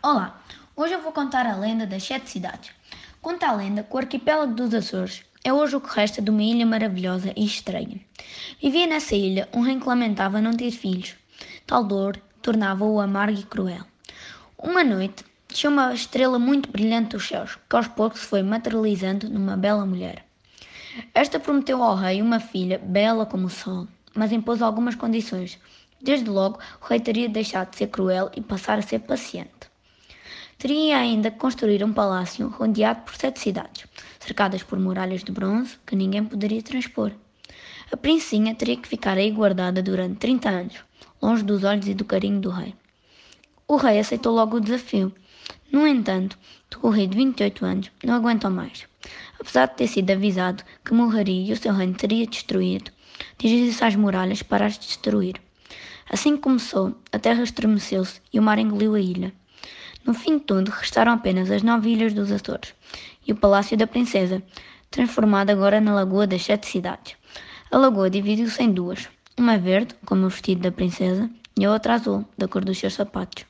Olá, hoje eu vou contar a lenda das sete cidades. Conta a lenda que o arquipélago dos Açores é hoje o que resta de uma ilha maravilhosa e estranha. Vivia nessa ilha um rei que lamentava não ter filhos. Tal dor tornava-o amargo e cruel. Uma noite, desceu uma estrela muito brilhante dos céus, que aos poucos se foi materializando numa bela mulher. Esta prometeu ao rei uma filha bela como o sol, mas impôs algumas condições. Desde logo, o rei teria deixado de ser cruel e passar a ser paciente. Teria ainda que construir um palácio rodeado por sete cidades, cercadas por muralhas de bronze que ninguém poderia transpor. A princesinha teria que ficar aí guardada durante 30 anos, longe dos olhos e do carinho do rei. O rei aceitou logo o desafio. No entanto, o rei de 28 anos não aguentou mais. Apesar de ter sido avisado que morreria e o seu reino teria destruído, dirigiu-se às muralhas para as destruir. Assim que começou, a terra estremeceu-se e o mar engoliu a ilha. No fim de tudo, restaram apenas as nove ilhas dos Açores e o Palácio da Princesa, transformado agora na Lagoa das Sete Cidades. A lagoa dividiu-se em duas, uma verde, como o vestido da princesa, e a outra azul, da cor dos seus sapatos.